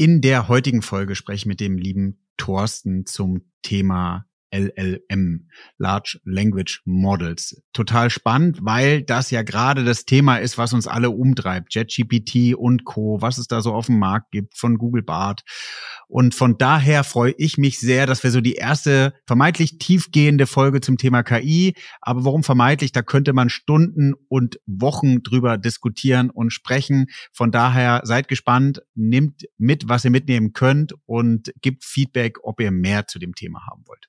In der heutigen Folge spreche ich mit dem lieben Thorsten zum Thema LLM, Large Language Models. Total spannend, weil das ja gerade das Thema ist, was uns alle umtreibt. JetGPT und Co., was es da so auf dem Markt gibt von Google Bart. Und von daher freue ich mich sehr, dass wir so die erste vermeintlich tiefgehende Folge zum Thema KI, aber warum vermeintlich, da könnte man Stunden und Wochen drüber diskutieren und sprechen. Von daher seid gespannt, nehmt mit, was ihr mitnehmen könnt und gebt Feedback, ob ihr mehr zu dem Thema haben wollt.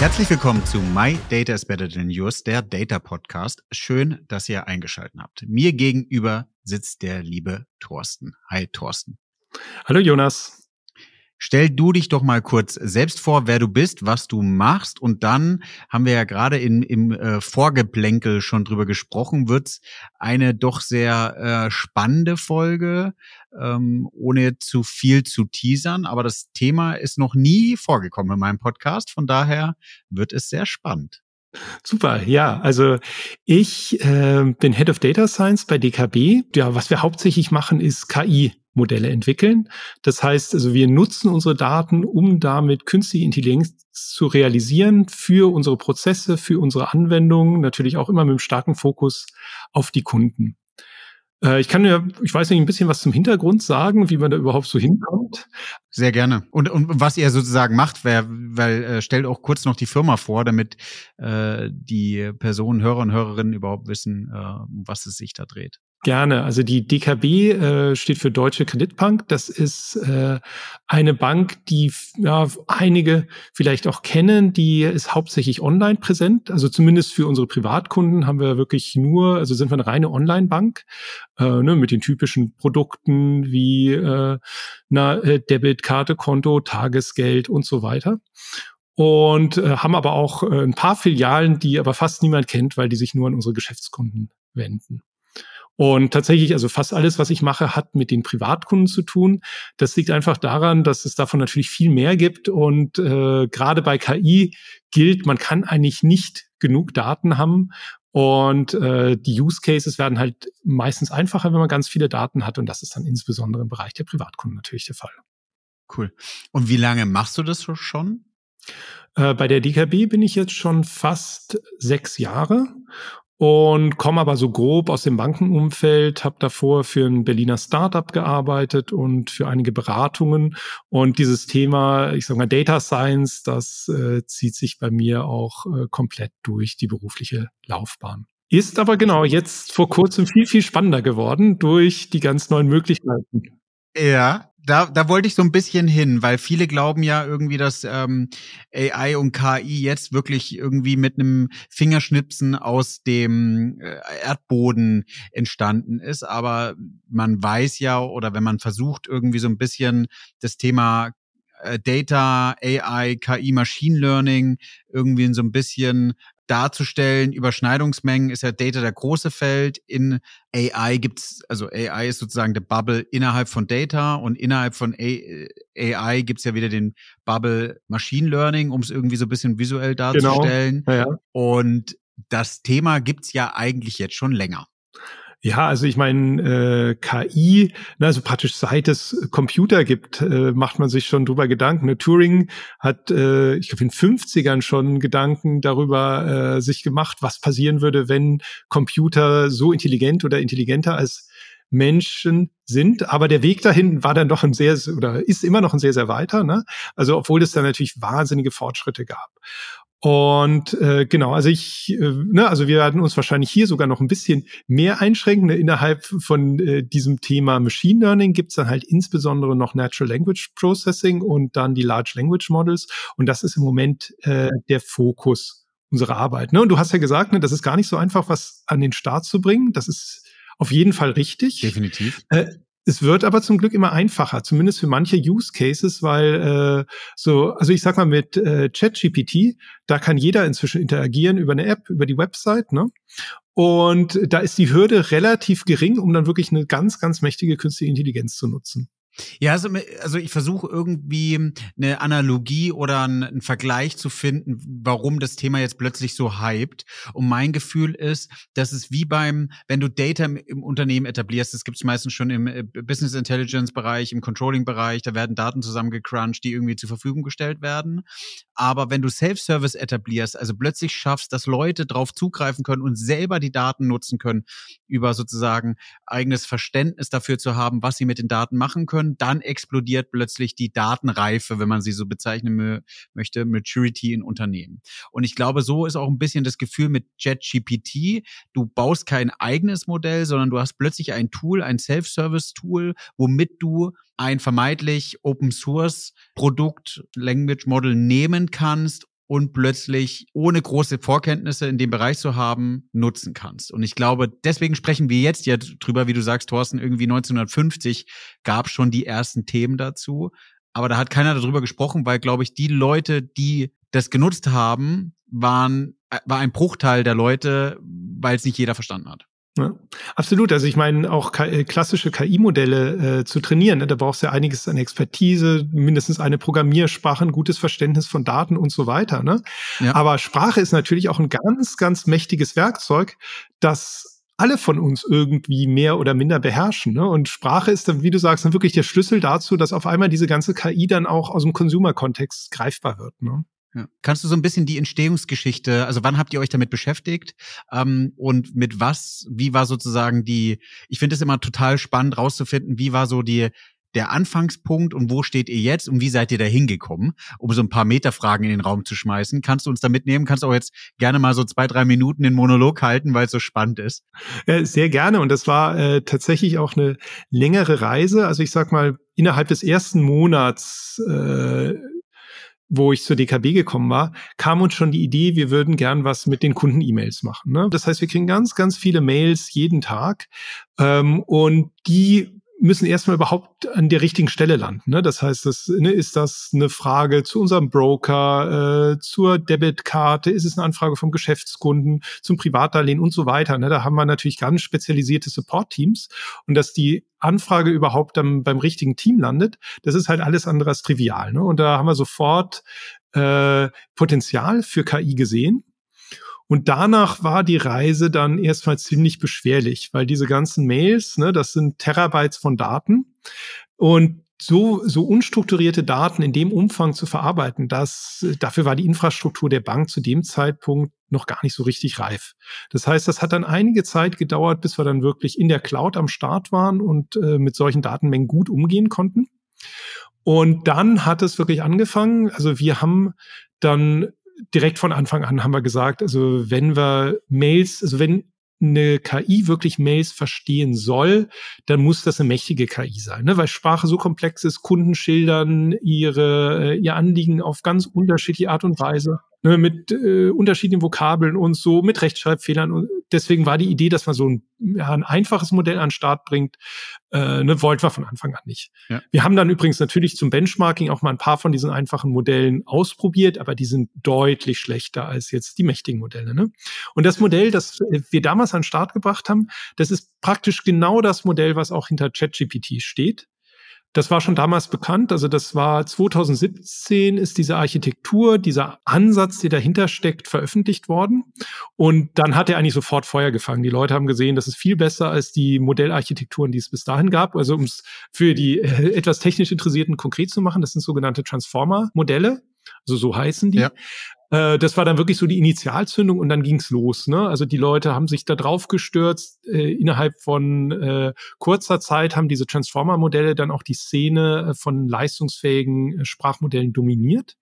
Herzlich willkommen zu My Data is Better Than Yours, der Data Podcast. Schön, dass ihr eingeschaltet habt. Mir gegenüber sitzt der liebe Thorsten. Hi, Thorsten. Hallo, Jonas. Stell du dich doch mal kurz selbst vor, wer du bist, was du machst. Und dann haben wir ja gerade in, im äh, Vorgeplänkel schon drüber gesprochen, wird's eine doch sehr äh, spannende Folge, ähm, ohne zu viel zu teasern, aber das Thema ist noch nie vorgekommen in meinem Podcast, von daher wird es sehr spannend. Super, ja. Also ich äh, bin Head of Data Science bei DKB. Ja, was wir hauptsächlich machen, ist KI Modelle entwickeln. Das heißt, also wir nutzen unsere Daten, um damit künstliche Intelligenz zu realisieren für unsere Prozesse, für unsere Anwendungen, natürlich auch immer mit einem starken Fokus auf die Kunden. Äh, ich kann ja, ich weiß nicht, ein bisschen was zum Hintergrund sagen, wie man da überhaupt so hinkommt. Sehr gerne. Und, und was ihr sozusagen macht, wär, weil äh, stellt auch kurz noch die Firma vor, damit äh, die Personen, Hörer und Hörerinnen überhaupt wissen, äh, um was es sich da dreht. Gerne. Also die DKB äh, steht für Deutsche Kreditbank. Das ist äh, eine Bank, die ja, einige vielleicht auch kennen. Die ist hauptsächlich online präsent. Also zumindest für unsere Privatkunden haben wir wirklich nur, also sind wir eine reine Online-Bank äh, ne, mit den typischen Produkten wie äh, na, äh, Debitkarte, Konto, Tagesgeld und so weiter und äh, haben aber auch äh, ein paar Filialen, die aber fast niemand kennt, weil die sich nur an unsere Geschäftskunden wenden. Und tatsächlich, also fast alles, was ich mache, hat mit den Privatkunden zu tun. Das liegt einfach daran, dass es davon natürlich viel mehr gibt. Und äh, gerade bei KI gilt, man kann eigentlich nicht genug Daten haben. Und äh, die Use Cases werden halt meistens einfacher, wenn man ganz viele Daten hat. Und das ist dann insbesondere im Bereich der Privatkunden natürlich der Fall. Cool. Und wie lange machst du das schon? Äh, bei der DKB bin ich jetzt schon fast sechs Jahre und komme aber so grob aus dem Bankenumfeld, habe davor für ein Berliner Startup gearbeitet und für einige Beratungen und dieses Thema, ich sage mal Data Science, das äh, zieht sich bei mir auch äh, komplett durch die berufliche Laufbahn. Ist aber genau jetzt vor kurzem viel, viel spannender geworden durch die ganz neuen Möglichkeiten. Ja, da, da wollte ich so ein bisschen hin, weil viele glauben ja irgendwie, dass ähm, AI und KI jetzt wirklich irgendwie mit einem Fingerschnipsen aus dem äh, Erdboden entstanden ist. Aber man weiß ja, oder wenn man versucht, irgendwie so ein bisschen das Thema äh, Data, AI, KI, Machine Learning irgendwie in so ein bisschen darzustellen. Überschneidungsmengen ist ja Data der große Feld. In AI gibt's, also AI ist sozusagen der Bubble innerhalb von Data und innerhalb von AI gibt's ja wieder den Bubble Machine Learning, um es irgendwie so ein bisschen visuell genau. darzustellen. Genau. Ja, ja. Und das Thema gibt's ja eigentlich jetzt schon länger. Ja, also ich meine, äh, KI, ne, also praktisch seit es Computer gibt, äh, macht man sich schon drüber Gedanken. Ne? Turing hat, äh, ich glaube, in 50ern schon Gedanken darüber äh, sich gemacht, was passieren würde, wenn Computer so intelligent oder intelligenter als Menschen sind. Aber der Weg dahin war dann doch ein sehr, oder ist immer noch ein sehr, sehr weiter. Ne? Also obwohl es da natürlich wahnsinnige Fortschritte gab. Und äh, genau, also ich, äh, ne, also wir werden uns wahrscheinlich hier sogar noch ein bisschen mehr einschränken. Ne? Innerhalb von äh, diesem Thema Machine Learning gibt's dann halt insbesondere noch Natural Language Processing und dann die Large Language Models. Und das ist im Moment äh, der Fokus unserer Arbeit. Ne? Und du hast ja gesagt, ne, das ist gar nicht so einfach, was an den Start zu bringen. Das ist auf jeden Fall richtig. Definitiv. Äh, es wird aber zum Glück immer einfacher, zumindest für manche Use Cases, weil äh, so, also ich sag mal mit äh, ChatGPT, da kann jeder inzwischen interagieren über eine App, über die Website, ne? Und da ist die Hürde relativ gering, um dann wirklich eine ganz, ganz mächtige künstliche Intelligenz zu nutzen. Ja, also, also ich versuche irgendwie eine Analogie oder einen Vergleich zu finden, warum das Thema jetzt plötzlich so hypt. Und mein Gefühl ist, dass es wie beim, wenn du Data im, im Unternehmen etablierst, das gibt es meistens schon im äh, Business Intelligence Bereich, im Controlling Bereich, da werden Daten zusammengecrunched, die irgendwie zur Verfügung gestellt werden. Aber wenn du Self-Service etablierst, also plötzlich schaffst, dass Leute drauf zugreifen können und selber die Daten nutzen können, über sozusagen eigenes Verständnis dafür zu haben, was sie mit den Daten machen können, dann explodiert plötzlich die Datenreife, wenn man sie so bezeichnen möchte, Maturity in Unternehmen. Und ich glaube, so ist auch ein bisschen das Gefühl mit JetGPT. Du baust kein eigenes Modell, sondern du hast plötzlich ein Tool, ein Self-Service-Tool, womit du ein vermeintlich Open Source Produkt, Language Model nehmen kannst und plötzlich ohne große Vorkenntnisse in dem Bereich zu haben, nutzen kannst. Und ich glaube, deswegen sprechen wir jetzt ja drüber, wie du sagst, Thorsten, irgendwie 1950 gab schon die ersten Themen dazu. Aber da hat keiner darüber gesprochen, weil, glaube ich, die Leute, die das genutzt haben, waren, äh, war ein Bruchteil der Leute, weil es nicht jeder verstanden hat. Ja, absolut. Also ich meine, auch äh, klassische KI-Modelle äh, zu trainieren, ne, da brauchst du ja einiges an Expertise, mindestens eine Programmiersprache, ein gutes Verständnis von Daten und so weiter. Ne? Ja. Aber Sprache ist natürlich auch ein ganz, ganz mächtiges Werkzeug, das alle von uns irgendwie mehr oder minder beherrschen. Ne? Und Sprache ist dann, wie du sagst, dann wirklich der Schlüssel dazu, dass auf einmal diese ganze KI dann auch aus dem Consumer-Kontext greifbar wird. Ne? Ja. Kannst du so ein bisschen die Entstehungsgeschichte, also wann habt ihr euch damit beschäftigt ähm, und mit was, wie war sozusagen die, ich finde es immer total spannend rauszufinden, wie war so die, der Anfangspunkt und wo steht ihr jetzt und wie seid ihr da hingekommen, um so ein paar Metafragen in den Raum zu schmeißen. Kannst du uns da mitnehmen? Kannst du auch jetzt gerne mal so zwei, drei Minuten den Monolog halten, weil es so spannend ist? Ja, sehr gerne und das war äh, tatsächlich auch eine längere Reise. Also ich sag mal, innerhalb des ersten Monats äh, wo ich zur DKB gekommen war, kam uns schon die Idee, wir würden gern was mit den Kunden-E-Mails machen. Ne? Das heißt, wir kriegen ganz, ganz viele Mails jeden Tag ähm, und die müssen erstmal überhaupt an der richtigen Stelle landen. Ne? Das heißt, das, ne, ist das eine Frage zu unserem Broker, äh, zur Debitkarte, ist es eine Anfrage vom Geschäftskunden, zum Privatdarlehen und so weiter. Ne? Da haben wir natürlich ganz spezialisierte Support-Teams und dass die Anfrage überhaupt dann beim richtigen Team landet, das ist halt alles andere als trivial. Ne? Und da haben wir sofort äh, Potenzial für KI gesehen und danach war die Reise dann erstmal ziemlich beschwerlich, weil diese ganzen Mails, ne, das sind Terabytes von Daten. Und so, so unstrukturierte Daten in dem Umfang zu verarbeiten, das, dafür war die Infrastruktur der Bank zu dem Zeitpunkt noch gar nicht so richtig reif. Das heißt, das hat dann einige Zeit gedauert, bis wir dann wirklich in der Cloud am Start waren und äh, mit solchen Datenmengen gut umgehen konnten. Und dann hat es wirklich angefangen. Also wir haben dann direkt von Anfang an haben wir gesagt, also wenn wir Mails, also wenn eine KI wirklich Mails verstehen soll, dann muss das eine mächtige KI sein, ne? weil Sprache so komplex ist, Kunden schildern ihre, äh, ihr Anliegen auf ganz unterschiedliche Art und Weise ne, mit äh, unterschiedlichen Vokabeln und so, mit Rechtschreibfehlern. Und deswegen war die Idee, dass man so ein, ja, ein einfaches Modell an den Start bringt, äh, ne, wollten wir von Anfang an nicht. Ja. Wir haben dann übrigens natürlich zum Benchmarking auch mal ein paar von diesen einfachen Modellen ausprobiert, aber die sind deutlich schlechter als jetzt die mächtigen Modelle. Ne? Und das Modell, das wir damals an den Start gebracht haben, das ist praktisch genau das Modell, was auch hinter ChatGPT steht. Das war schon damals bekannt. Also das war 2017 ist diese Architektur, dieser Ansatz, der dahinter steckt, veröffentlicht worden. Und dann hat er eigentlich sofort Feuer gefangen. Die Leute haben gesehen, das ist viel besser als die Modellarchitekturen, die es bis dahin gab. Also um es für die äh, etwas technisch Interessierten konkret zu machen, das sind sogenannte Transformer-Modelle. Also so heißen die. Ja. Äh, das war dann wirklich so die Initialzündung und dann ging's los. Ne? Also die Leute haben sich da drauf gestürzt. Äh, innerhalb von äh, kurzer Zeit haben diese Transformer-Modelle dann auch die Szene äh, von leistungsfähigen äh, Sprachmodellen dominiert.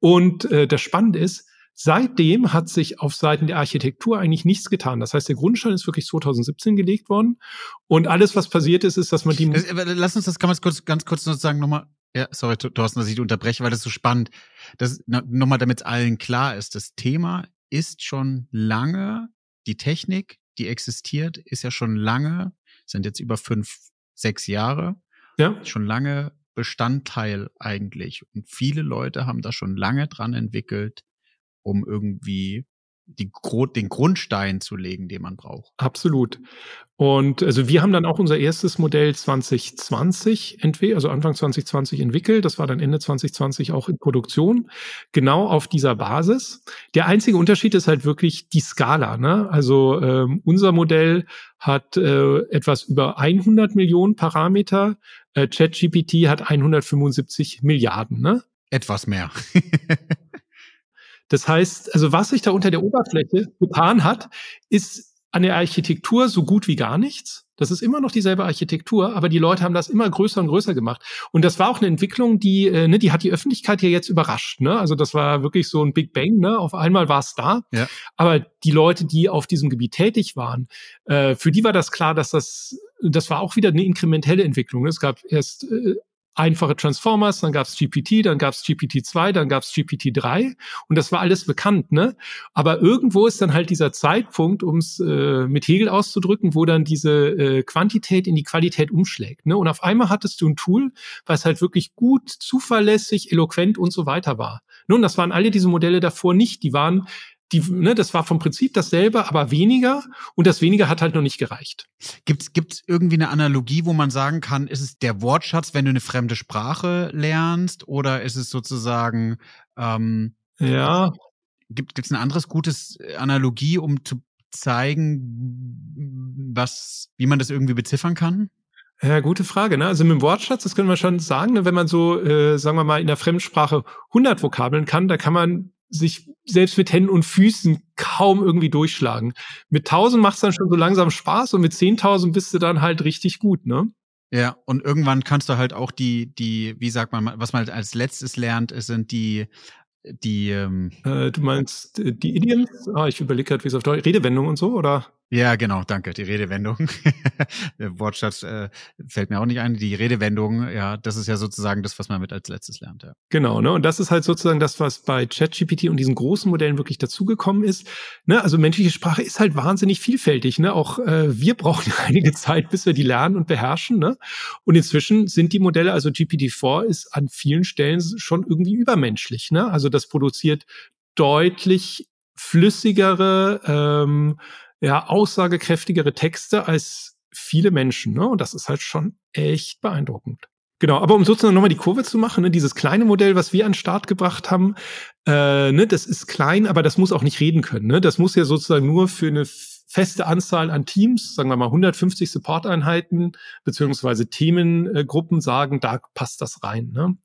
Und äh, das Spannende ist, Seitdem hat sich auf Seiten der Architektur eigentlich nichts getan. Das heißt, der Grundstein ist wirklich 2017 gelegt worden. Und alles, was passiert ist, ist, dass man die. Lass uns das kann man kurz, ganz kurz sozusagen nochmal ja, sorry, Thorsten, dass ich unterbreche, weil das so spannend. Das nochmal, damit es allen klar ist. Das Thema ist schon lange die Technik, die existiert, ist ja schon lange, sind jetzt über fünf, sechs Jahre, ja. schon lange Bestandteil eigentlich. Und viele Leute haben da schon lange dran entwickelt, um irgendwie die, den Grundstein zu legen, den man braucht. Absolut. Und also wir haben dann auch unser erstes Modell 2020 entwickelt, also Anfang 2020 entwickelt. Das war dann Ende 2020 auch in Produktion. Genau auf dieser Basis. Der einzige Unterschied ist halt wirklich die Skala. Ne? Also ähm, unser Modell hat äh, etwas über 100 Millionen Parameter. Äh, ChatGPT hat 175 Milliarden. Ne? Etwas mehr. Das heißt, also was sich da unter der Oberfläche getan hat, ist an der Architektur so gut wie gar nichts. Das ist immer noch dieselbe Architektur, aber die Leute haben das immer größer und größer gemacht. Und das war auch eine Entwicklung, die, äh, ne, die hat die Öffentlichkeit ja jetzt überrascht. Ne? Also das war wirklich so ein Big Bang. Ne? Auf einmal war es da. Ja. Aber die Leute, die auf diesem Gebiet tätig waren, äh, für die war das klar, dass das, das war auch wieder eine inkrementelle Entwicklung. Es gab erst äh, einfache Transformers, dann gab's GPT, dann gab's GPT-2, dann gab's GPT-3 und das war alles bekannt, ne? Aber irgendwo ist dann halt dieser Zeitpunkt, ums äh, mit Hegel auszudrücken, wo dann diese äh, Quantität in die Qualität umschlägt, ne? Und auf einmal hattest du ein Tool, was halt wirklich gut, zuverlässig, eloquent und so weiter war. Nun, das waren alle diese Modelle davor nicht, die waren die, ne, das war vom Prinzip dasselbe, aber weniger und das weniger hat halt noch nicht gereicht. Gibt es irgendwie eine Analogie, wo man sagen kann, ist es der Wortschatz, wenn du eine fremde Sprache lernst oder ist es sozusagen ähm, ja gibt es ein anderes gutes äh, Analogie, um zu zeigen, was wie man das irgendwie beziffern kann? Ja, gute Frage. Ne? Also mit dem Wortschatz, das können wir schon sagen, ne? wenn man so, äh, sagen wir mal, in der Fremdsprache 100 Vokabeln kann, da kann man sich selbst mit Händen und Füßen kaum irgendwie durchschlagen. Mit 1000 macht's dann schon so langsam Spaß und mit 10.000 bist du dann halt richtig gut, ne? Ja, und irgendwann kannst du halt auch die, die, wie sagt man, was man als letztes lernt, sind die, die, ähm, äh, du meinst äh, die Idioms? Ah, ich überlege gerade, wie es auf Deutsch, Redewendung und so, oder? Ja, genau, danke. Die Redewendung. Wortschatz äh, fällt mir auch nicht ein. Die Redewendung, ja, das ist ja sozusagen das, was man mit als letztes lernt. Ja. Genau, ne? Und das ist halt sozusagen das, was bei ChatGPT und diesen großen Modellen wirklich dazugekommen ist. Ne? Also menschliche Sprache ist halt wahnsinnig vielfältig. Ne? Auch äh, wir brauchen einige Zeit, bis wir die lernen und beherrschen. Ne? Und inzwischen sind die Modelle, also GPT-4 ist an vielen Stellen schon irgendwie übermenschlich. Ne? Also das produziert deutlich flüssigere ähm, ja, aussagekräftigere Texte als viele Menschen. Ne? Und das ist halt schon echt beeindruckend. Genau, aber um sozusagen nochmal die Kurve zu machen, ne, dieses kleine Modell, was wir an den Start gebracht haben, äh, ne, das ist klein, aber das muss auch nicht reden können. Ne? Das muss ja sozusagen nur für eine feste Anzahl an Teams, sagen wir mal 150 Support-Einheiten beziehungsweise Themengruppen sagen, da passt das rein. Ne?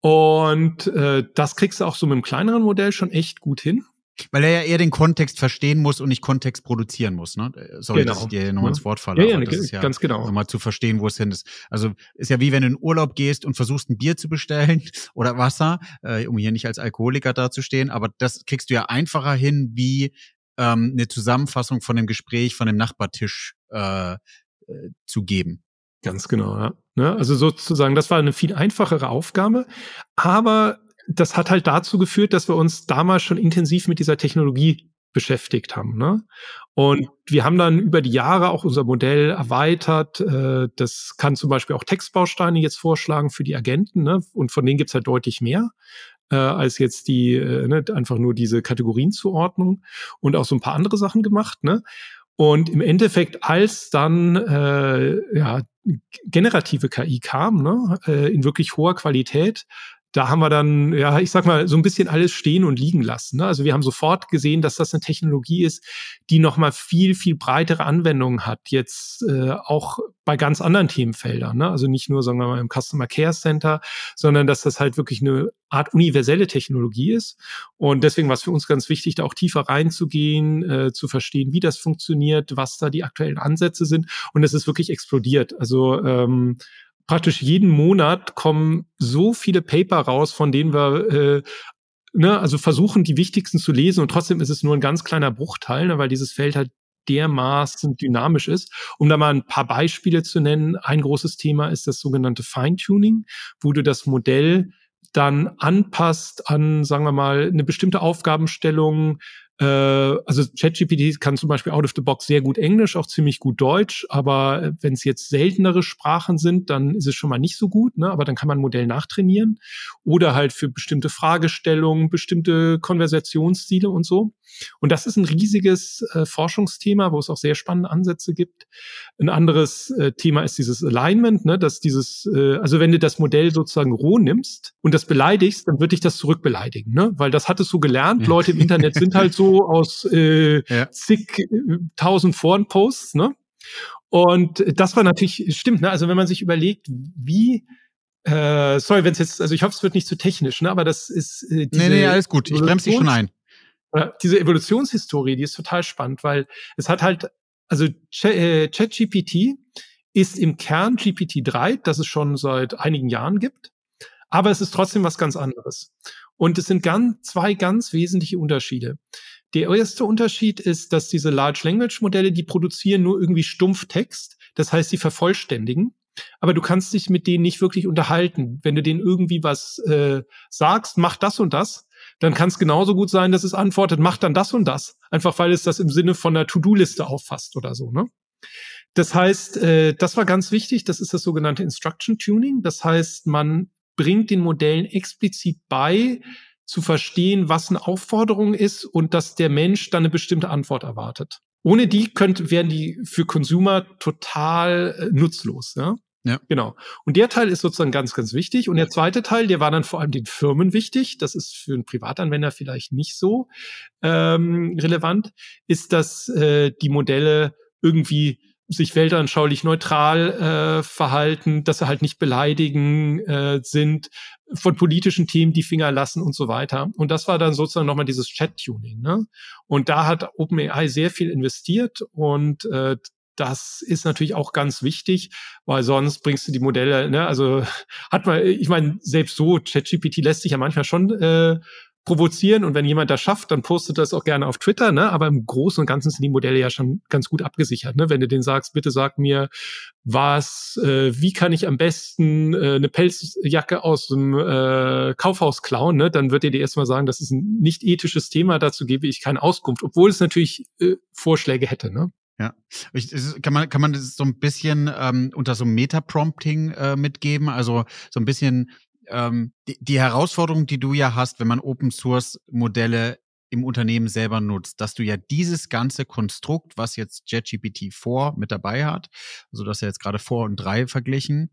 Und äh, das kriegst du auch so mit einem kleineren Modell schon echt gut hin. Weil er ja eher den Kontext verstehen muss und nicht Kontext produzieren muss, ne? Sorry, genau. dass ich dir nochmal ins Wort falle. Ja, ja, das ist ja ganz genau. Nochmal zu verstehen, wo es hin ist. Also ist ja wie wenn du in Urlaub gehst und versuchst ein Bier zu bestellen oder Wasser, äh, um hier nicht als Alkoholiker dazustehen, aber das kriegst du ja einfacher hin, wie ähm, eine Zusammenfassung von dem Gespräch von dem Nachbartisch äh, äh, zu geben. Ganz genau, ja. Ne? Also sozusagen, das war eine viel einfachere Aufgabe, aber das hat halt dazu geführt, dass wir uns damals schon intensiv mit dieser Technologie beschäftigt haben. Ne? Und wir haben dann über die Jahre auch unser Modell erweitert. Äh, das kann zum Beispiel auch Textbausteine jetzt vorschlagen für die Agenten. Ne? Und von denen gibt's halt deutlich mehr äh, als jetzt die äh, ne, einfach nur diese Kategorienzuordnung und auch so ein paar andere Sachen gemacht. Ne? Und im Endeffekt, als dann äh, ja, generative KI kam, ne, äh, in wirklich hoher Qualität, da haben wir dann, ja, ich sag mal, so ein bisschen alles stehen und liegen lassen. Ne? Also wir haben sofort gesehen, dass das eine Technologie ist, die nochmal viel, viel breitere Anwendungen hat, jetzt äh, auch bei ganz anderen Themenfeldern. Ne? Also nicht nur, sagen wir mal, im Customer Care Center, sondern dass das halt wirklich eine Art universelle Technologie ist. Und deswegen war es für uns ganz wichtig, da auch tiefer reinzugehen, äh, zu verstehen, wie das funktioniert, was da die aktuellen Ansätze sind. Und es ist wirklich explodiert. Also ähm, praktisch jeden Monat kommen so viele Paper raus, von denen wir äh, ne, also versuchen, die wichtigsten zu lesen und trotzdem ist es nur ein ganz kleiner Bruchteil, ne, weil dieses Feld halt dermaßen dynamisch ist. Um da mal ein paar Beispiele zu nennen, ein großes Thema ist das sogenannte Feintuning, wo du das Modell dann anpasst an, sagen wir mal, eine bestimmte Aufgabenstellung, Äh, also ChatGPT kann zum Beispiel out of the box sehr gut Englisch, auch ziemlich gut Deutsch, aber wenn es jetzt seltenere Sprachen sind, dann ist es schon mal nicht so gut, ne? aber dann kann man ein Modell nachtrainieren oder halt für bestimmte Fragestellungen, bestimmte Konversationsstile und so. Und das ist ein riesiges äh, Forschungsthema, wo es auch sehr spannende Ansätze gibt. Ein anderes äh, Thema ist dieses Alignment, ne, dass dieses, äh, also wenn du das Modell sozusagen roh nimmst und das beleidigst, dann wird dich das zurückbeleidigen, ne? Weil das hattest du gelernt. Ja. Leute im Internet sind halt so aus äh, ja. zig äh, tausend Forenposts, ne? Und das war natürlich, stimmt, ne? Also wenn man sich überlegt, wie äh, sorry, wenn es jetzt, also ich hoffe, es wird nicht zu technisch, ne? Aber das ist äh, diese Nee, nee, alles gut. Ich bremse dich schon ein diese Evolutionshistorie, die ist total spannend, weil es hat halt, also äh, ChatGPT ist im Kern GPT-3, das es schon seit einigen Jahren gibt, aber es ist trotzdem was ganz anderes. Und es sind ganz, zwei ganz wesentliche Unterschiede. Der erste Unterschied ist, dass diese Large Language Modelle, die produzieren nur irgendwie stumpf Text. Das heißt, sie vervollständigen. Aber du kannst dich mit denen nicht wirklich unterhalten. Wenn du denen irgendwie was äh, sagst, mach das und das, dann kann es genauso gut sein, dass es antwortet, macht dann das und das. Einfach weil es das im Sinne von einer To-Do-Liste auffasst oder so, ne? Das heißt, äh, das war ganz wichtig, das ist das sogenannte Instruction Tuning. Das heißt, man bringt den Modellen explizit bei, zu verstehen, was eine Aufforderung ist und dass der Mensch dann eine bestimmte Antwort erwartet. Ohne die könnte, wären die für Consumer total äh, nutzlos. Ja? Ja. Genau. Und der Teil ist sozusagen ganz, ganz wichtig. Und der zweite Teil, der war dann vor allem den Firmen wichtig. Das ist für einen Privatanwender vielleicht nicht so ähm, relevant, ist, dass äh, die Modelle irgendwie sich weltanschaulich neutral äh, verhalten, dass sie halt nicht beleidigen äh, sind, von politischen Themen die Finger lassen und so weiter. Und das war dann sozusagen nochmal dieses Chat-Tuning. Ne? Und da hat OpenAI sehr viel investiert und äh, das ist natürlich auch ganz wichtig, weil sonst bringst du die Modelle, ne, also hat man, ich meine, selbst so, ChatGPT lässt sich ja manchmal schon äh, provozieren und wenn jemand das schafft, dann postet das auch gerne auf Twitter, ne? Aber im Großen und Ganzen sind die Modelle ja schon ganz gut abgesichert, ne? Wenn du den sagst, bitte sag mir, was, äh, wie kann ich am besten äh, eine Pelzjacke aus dem äh, Kaufhaus klauen, ne? Dann wird dir erstmal sagen, das ist ein nicht ethisches Thema, dazu gebe ich keine Auskunft, obwohl es natürlich äh, Vorschläge hätte, ne? Ja, ich, kann man kann man das so ein bisschen ähm, unter so Meta-Prompting äh, mitgeben, also so ein bisschen ähm, die, die Herausforderung, die du ja hast, wenn man Open Source Modelle im Unternehmen selber nutzt, dass du ja dieses ganze Konstrukt, was jetzt JetGPT 4 mit dabei hat, also das ja jetzt gerade 4 und 3 verglichen,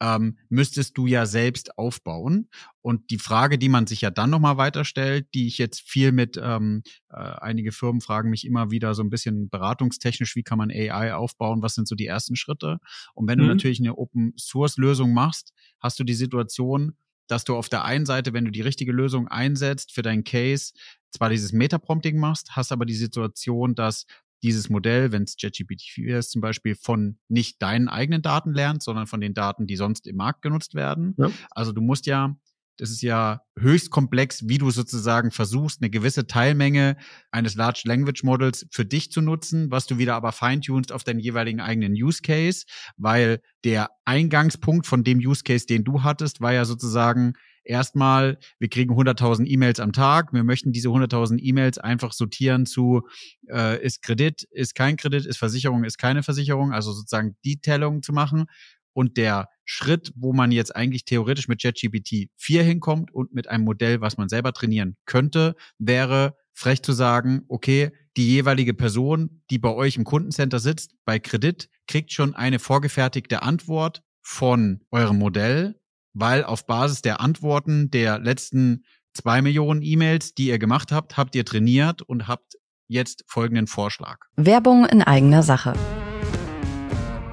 ähm, müsstest du ja selbst aufbauen. Und die Frage, die man sich ja dann nochmal weiterstellt, die ich jetzt viel mit, ähm, äh, einige Firmen fragen mich immer wieder so ein bisschen beratungstechnisch, wie kann man AI aufbauen, was sind so die ersten Schritte? Und wenn mhm. du natürlich eine Open-Source-Lösung machst, hast du die Situation, dass du auf der einen Seite, wenn du die richtige Lösung einsetzt für deinen Case, zwar dieses Meta-Prompting machst, hast aber die Situation, dass dieses Modell, wenn es ChatGPT-4 ist, zum Beispiel von nicht deinen eigenen Daten lernt, sondern von den Daten, die sonst im Markt genutzt werden. Ja. Also du musst ja, das ist ja höchst komplex, wie du sozusagen versuchst, eine gewisse Teilmenge eines Large Language Models für dich zu nutzen, was du wieder aber feintunst auf deinen jeweiligen eigenen Use Case, weil der Eingangspunkt von dem Use Case, den du hattest, war ja sozusagen, erstmal, wir kriegen 100.000 E-Mails am Tag. Wir möchten diese 100.000 E-Mails einfach sortieren zu, äh, ist Kredit, ist kein Kredit, ist Versicherung, ist keine Versicherung, also sozusagen die Tellung zu machen. Und der Schritt, wo man jetzt eigentlich theoretisch mit JetGPT 4 hinkommt und mit einem Modell, was man selber trainieren könnte, wäre frech zu sagen, okay, die jeweilige Person, die bei euch im Kundencenter sitzt, bei Kredit, kriegt schon eine vorgefertigte Antwort von eurem Modell weil auf Basis der Antworten der letzten zwei Millionen E-Mails, die ihr gemacht habt, habt ihr trainiert und habt jetzt folgenden Vorschlag. Werbung in eigener Sache.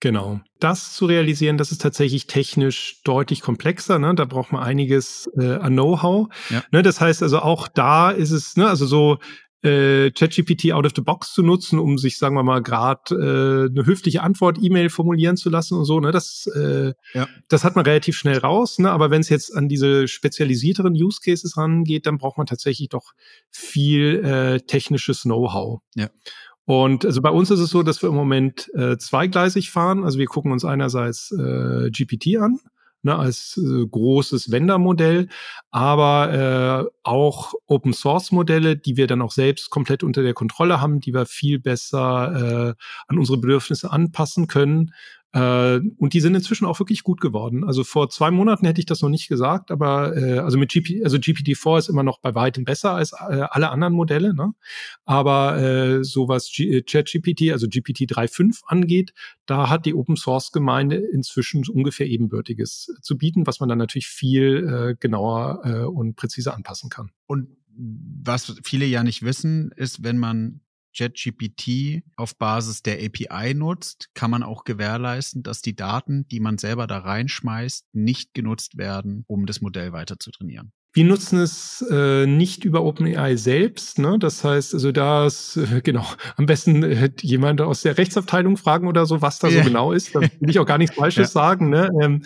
Genau. Das zu realisieren, das ist tatsächlich technisch deutlich komplexer. Ne? Da braucht man einiges äh, an Know-how. Ja. Ne? Das heißt also auch da ist es, ne, also so äh, ChatGPT out of the box zu nutzen, um sich, sagen wir mal, gerade äh, eine höfliche Antwort-E-Mail formulieren zu lassen und so. Ne? Das, äh, ja. das hat man relativ schnell raus. Ne? Aber wenn es jetzt an diese spezialisierteren Use Cases rangeht, dann braucht man tatsächlich doch viel äh, technisches Know-how. Ja. Und also bei uns ist es so, dass wir im Moment äh, zweigleisig fahren. Also wir gucken uns einerseits äh, GPT an, ne, als äh, großes Vendor-Modell, aber äh, auch Open Source Modelle, die wir dann auch selbst komplett unter der Kontrolle haben, die wir viel besser äh, an unsere Bedürfnisse anpassen können. Äh, und die sind inzwischen auch wirklich gut geworden. Also vor zwei Monaten hätte ich das noch nicht gesagt, aber äh, also mit GP, also GPT-4 ist immer noch bei weitem besser als äh, alle anderen Modelle. Ne? Aber äh, so was äh, ChatGPT, also GPT 3.5 angeht, da hat die Open Source Gemeinde inzwischen ungefähr ebenbürtiges zu bieten, was man dann natürlich viel äh, genauer äh, und präziser anpassen kann. Und was viele ja nicht wissen, ist, wenn man JetGPT auf Basis der API nutzt, kann man auch gewährleisten, dass die Daten, die man selber da reinschmeißt, nicht genutzt werden, um das Modell weiter zu trainieren. Wir nutzen es äh, nicht über OpenAI selbst. Ne? Das heißt, also da ist, äh, genau, am besten äh, jemand aus der Rechtsabteilung fragen oder so, was da ja. so genau ist. Da will ich auch gar nichts Falsches ja. sagen. Ne? Ähm,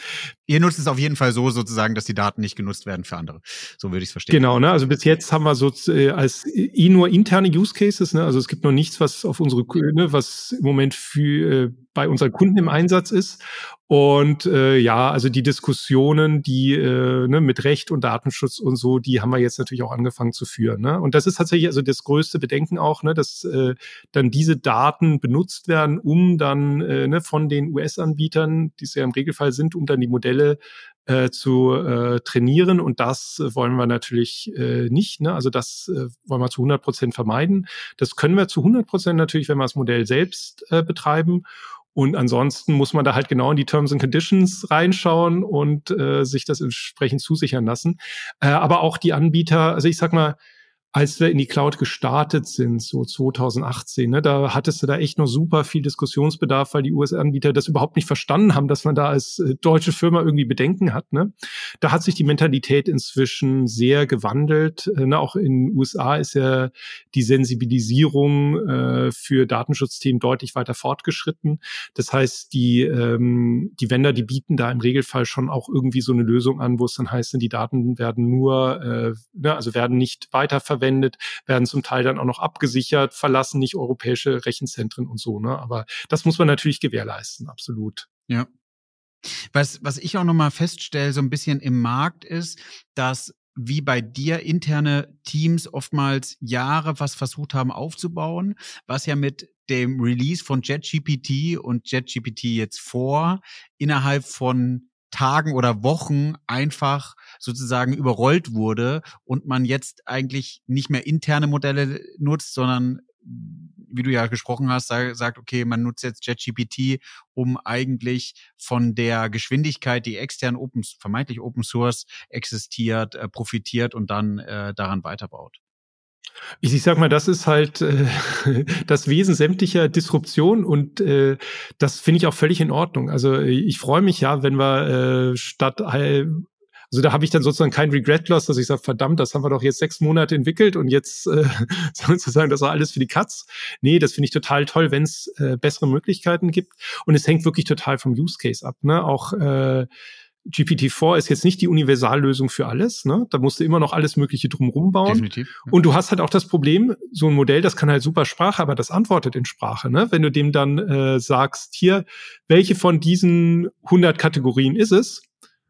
Ihr nutzt es auf jeden Fall so sozusagen, dass die Daten nicht genutzt werden für andere. So würde ich es verstehen. Genau, ne? Also bis jetzt haben wir so äh, als eh nur interne Use Cases, ne? Also es gibt noch nichts, was auf unsere, ne, was im Moment für äh, bei unseren Kunden im Einsatz ist. Und äh, ja, also die Diskussionen, die äh, ne, mit Recht und Datenschutz und so, die haben wir jetzt natürlich auch angefangen zu führen. Ne? Und das ist tatsächlich also das größte Bedenken auch, ne, dass äh, dann diese Daten benutzt werden, um dann äh, ne, von den US-Anbietern, die es ja im Regelfall sind, um dann die Modelle äh, zu äh, trainieren und das wollen wir natürlich äh, nicht. Ne? Also das äh, wollen wir zu 100 Prozent vermeiden. Das können wir zu 100 Prozent natürlich, wenn wir das Modell selbst äh, betreiben. Und ansonsten muss man da halt genau in die Terms and Conditions reinschauen und äh, sich das entsprechend zusichern lassen. Äh, aber auch die Anbieter, also ich sag mal, als wir in die Cloud gestartet sind, so 2018, ne, da hattest du da echt noch super viel Diskussionsbedarf, weil die US-Anbieter das überhaupt nicht verstanden haben, dass man da als äh, deutsche Firma irgendwie Bedenken hat. Ne? Da hat sich die Mentalität inzwischen sehr gewandelt. Äh, ne, auch in den USA ist ja die Sensibilisierung äh, für Datenschutzthemen deutlich weiter fortgeschritten. Das heißt, die, ähm, die Vendor, die bieten da im Regelfall schon auch irgendwie so eine Lösung an, wo es dann heißt, die Daten werden nur, äh, ne, also werden nicht weiterverwendet verwendet, werden zum Teil dann auch noch abgesichert, verlassen nicht europäische Rechenzentren und so. Ne? Aber das muss man natürlich gewährleisten, absolut. Ja. Was, was ich auch nochmal feststelle, so ein bisschen im Markt ist, dass wie bei dir interne Teams oftmals Jahre was versucht haben aufzubauen, was ja mit dem Release von JetGPT und JetGPT jetzt vor innerhalb von Tagen oder Wochen einfach sozusagen überrollt wurde und man jetzt eigentlich nicht mehr interne Modelle nutzt, sondern wie du ja gesprochen hast, sagt, okay, man nutzt jetzt JetGPT, um eigentlich von der Geschwindigkeit, die extern Open, vermeintlich Open Source existiert, äh, profitiert und dann äh, daran weiterbaut. Ich, ich sag mal, das ist halt äh, das Wesen sämtlicher Disruption und äh, das finde ich auch völlig in Ordnung. Also ich freue mich ja, wenn wir äh, statt äh, also da habe ich dann sozusagen kein Regret loss, dass ich sage, verdammt, das haben wir doch jetzt sechs Monate entwickelt und jetzt äh, sozusagen, das war alles für die Katz. Nee, das finde ich total toll, wenn es äh, bessere Möglichkeiten gibt. Und es hängt wirklich total vom Use Case ab. Ne? Auch äh, GPT-4 ist jetzt nicht die Universallösung für alles. Ne? Da musst du immer noch alles Mögliche drumherum bauen. Definitiv. Ja. Und du hast halt auch das Problem, so ein Modell, das kann halt super Sprache, aber das antwortet in Sprache. Ne? Wenn du dem dann äh, sagst, hier, welche von diesen 100 Kategorien ist es?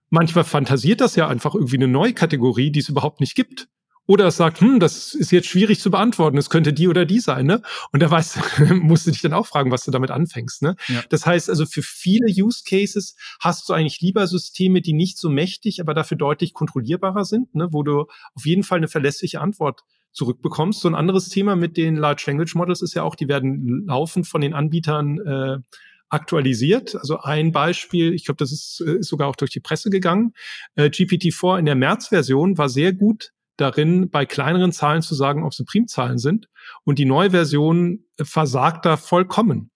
Manchmal fantasiert das ja einfach irgendwie eine neue Kategorie, die es überhaupt nicht gibt. Oder es sagt, hm, das ist jetzt schwierig zu beantworten, es könnte die oder die sein, ne? Und da weißt, musst du dich dann auch fragen, was du damit anfängst, ne? Ja. Das heißt also, für viele Use Cases hast du eigentlich lieber Systeme, die nicht so mächtig, aber dafür deutlich kontrollierbarer sind, ne? Wo du auf jeden Fall eine verlässliche Antwort zurückbekommst. So ein anderes Thema mit den Large Language Models ist ja auch, die werden laufend von den Anbietern äh, aktualisiert. Also ein Beispiel, ich glaube, das ist, äh, ist sogar auch durch die Presse gegangen. Äh, GPT-4 in der März-Version war sehr gut darin, bei kleineren Zahlen zu sagen, ob sie Primzahlen sind. Und die neue Version versagt da vollkommen.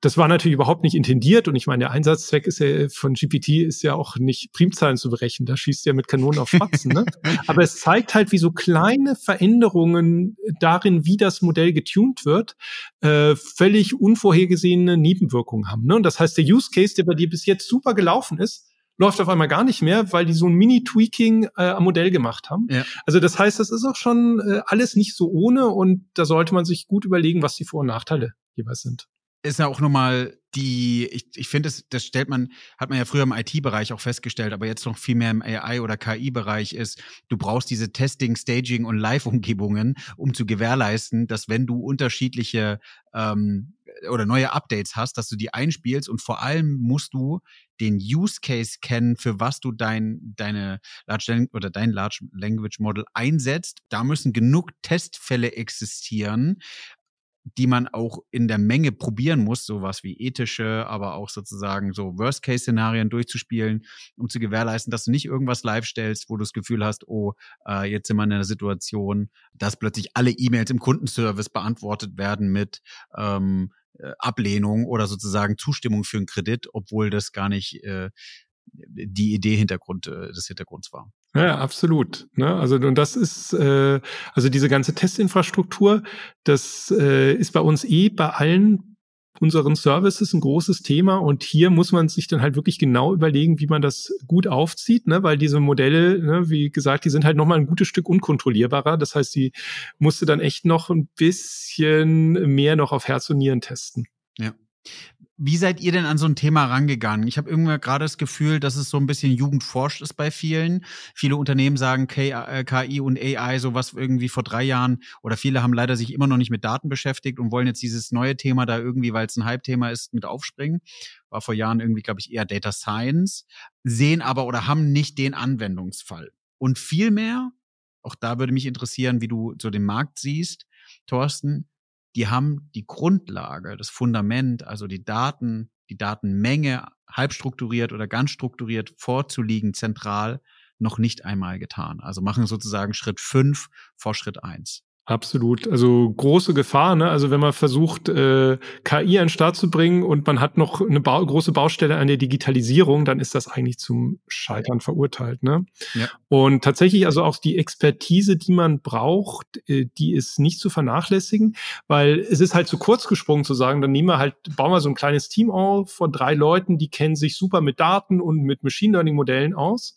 Das war natürlich überhaupt nicht intendiert und ich meine, der Einsatzzweck ist ja von GPT ist ja auch nicht Primzahlen zu berechnen, da schießt ja mit Kanonen auf Spatzen. ne? Aber es zeigt halt, wie so kleine Veränderungen darin, wie das Modell getuned wird, äh, völlig unvorhergesehene Nebenwirkungen haben. Ne? Und das heißt, der Use Case, der bei dir bis jetzt super gelaufen ist, läuft auf einmal gar nicht mehr, weil die so ein Mini-Tweaking äh, am Modell gemacht haben. Ja. Also das heißt, das ist auch schon äh, alles nicht so ohne und da sollte man sich gut überlegen, was die Vor- und Nachteile jeweils sind ist ja auch nochmal die, ich, ich finde, das, das stellt man, hat man ja früher im IT-Bereich auch festgestellt, aber jetzt noch viel mehr im AI- oder KI-Bereich ist, du brauchst diese Testing, Staging und Live-Umgebungen, um zu gewährleisten, dass wenn du unterschiedliche ähm, oder neue Updates hast, dass du die einspielst und vor allem musst du den Use Case kennen, für was du dein, deine Large oder dein Large Language Model einsetzt. Da müssen genug Testfälle existieren, die man auch in der Menge probieren muss, sowas wie ethische, aber auch sozusagen so Worst-Case-Szenarien durchzuspielen, um zu gewährleisten, dass du nicht irgendwas live stellst, wo du das Gefühl hast, oh, äh, jetzt sind wir in einer Situation, dass plötzlich alle E-Mails im Kundenservice beantwortet werden mit ähm, äh, Ablehnung oder sozusagen Zustimmung für einen Kredit, obwohl das gar nicht äh, die Idee Hintergrund äh, des Hintergrunds war. Ja, absolut. Ne? Also und das ist äh, also diese ganze Testinfrastruktur, das äh, ist bei uns eh bei allen unseren Services ein großes Thema und hier muss man sich dann halt wirklich genau überlegen, wie man das gut aufzieht, ne? weil diese Modelle, ne, wie gesagt, die sind halt nochmal ein gutes Stück unkontrollierbarer. Das heißt, die musste dann echt noch ein bisschen mehr noch auf Herz und Nieren testen. Ja. Wie seid ihr denn an so ein Thema rangegangen? Ich habe irgendwie gerade das Gefühl, dass es so ein bisschen jugendforscht ist bei vielen. Viele Unternehmen sagen KI äh, und AI, sowas irgendwie vor drei Jahren oder viele haben leider sich immer noch nicht mit Daten beschäftigt und wollen jetzt dieses neue Thema da irgendwie, weil es ein Hype-Thema ist, mit aufspringen. War vor Jahren irgendwie, glaube ich, eher Data Science, sehen aber oder haben nicht den Anwendungsfall. Und vielmehr, auch da würde mich interessieren, wie du so den Markt siehst, Thorsten, die haben die Grundlage, das Fundament, also die Daten, die Datenmenge halb strukturiert oder ganz strukturiert vorzuliegen, zentral, noch nicht einmal getan. Also machen sozusagen Schritt fünf vor Schritt eins. Absolut. Also große Gefahr, ne? Also wenn man versucht, äh, KI an den Start zu bringen und man hat noch eine ba große Baustelle an der Digitalisierung, dann ist das eigentlich zum Scheitern verurteilt. Ne? Ja. Und tatsächlich, also auch die Expertise, die man braucht, äh, die ist nicht zu vernachlässigen, weil es ist halt zu kurz gesprungen zu sagen, dann nehmen wir halt, bauen wir so ein kleines Team auf von drei Leuten, die kennen sich super mit Daten und mit Machine Learning Modellen aus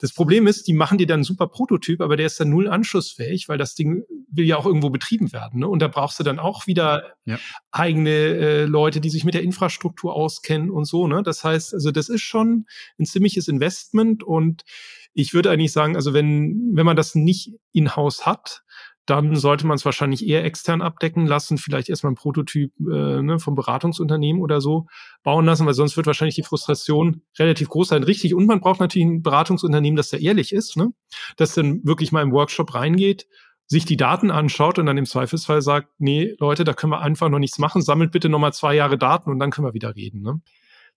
das Problem ist, die machen dir dann einen super Prototyp, aber der ist dann null anschlussfähig, weil das Ding will ja auch irgendwo betrieben werden. Ne? Und da brauchst du dann auch wieder ja. eigene äh, Leute, die sich mit der Infrastruktur auskennen und so. Ne? Das heißt, also das ist schon ein ziemliches Investment und ich würde eigentlich sagen, also wenn, wenn man das nicht in-house hat, dann sollte man es wahrscheinlich eher extern abdecken lassen, vielleicht erstmal ein Prototyp äh, ne, vom Beratungsunternehmen oder so bauen lassen, weil sonst wird wahrscheinlich die Frustration relativ groß sein. Richtig. Und man braucht natürlich ein Beratungsunternehmen, das da ehrlich ist, ne? das dann wirklich mal im Workshop reingeht sich die Daten anschaut und dann im Zweifelsfall sagt, nee, Leute, da können wir einfach noch nichts machen, sammelt bitte nochmal zwei Jahre Daten und dann können wir wieder reden. Ne?